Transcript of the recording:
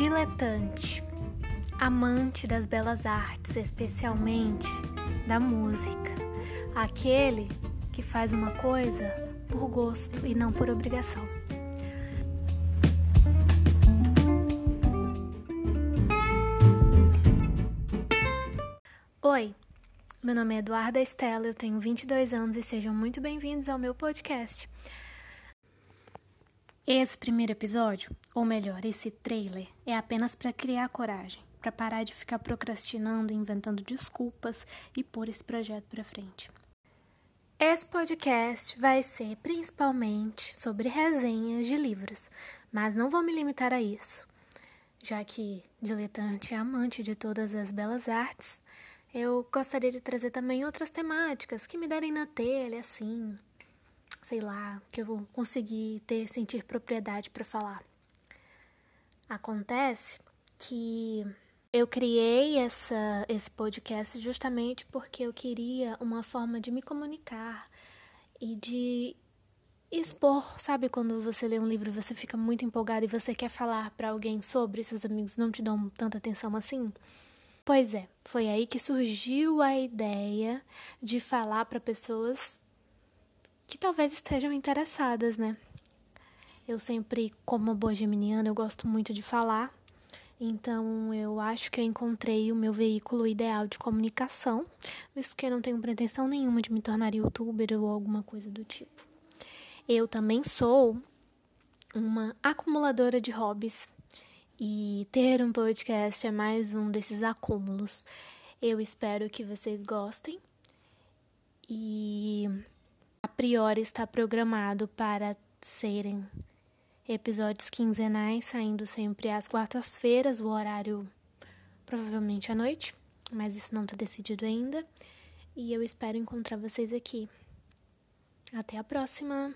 diletante, amante das belas artes, especialmente da música, aquele que faz uma coisa por gosto e não por obrigação. Oi, meu nome é Eduarda Estela, eu tenho 22 anos e sejam muito bem-vindos ao meu podcast. Esse primeiro episódio, ou melhor, esse trailer, é apenas para criar coragem, para parar de ficar procrastinando, inventando desculpas e pôr esse projeto para frente. Esse podcast vai ser principalmente sobre resenhas de livros, mas não vou me limitar a isso. Já que diletante é amante de todas as belas artes, eu gostaria de trazer também outras temáticas que me derem na telha, assim, sei lá, que eu vou conseguir ter, sentir propriedade para falar. Acontece que eu criei essa, esse podcast justamente porque eu queria uma forma de me comunicar e de expor, sabe quando você lê um livro você fica muito empolgado e você quer falar para alguém sobre, seus amigos não te dão tanta atenção assim? Pois é, foi aí que surgiu a ideia de falar para pessoas que talvez estejam interessadas, né? Eu sempre, como boa geminiana, eu gosto muito de falar. Então, eu acho que eu encontrei o meu veículo ideal de comunicação, visto que eu não tenho pretensão nenhuma de me tornar youtuber ou alguma coisa do tipo. Eu também sou uma acumuladora de hobbies e ter um podcast é mais um desses acúmulos. Eu espero que vocês gostem e priori está programado para serem episódios quinzenais, saindo sempre às quartas-feiras, o horário provavelmente à noite, mas isso não está decidido ainda. E eu espero encontrar vocês aqui. Até a próxima!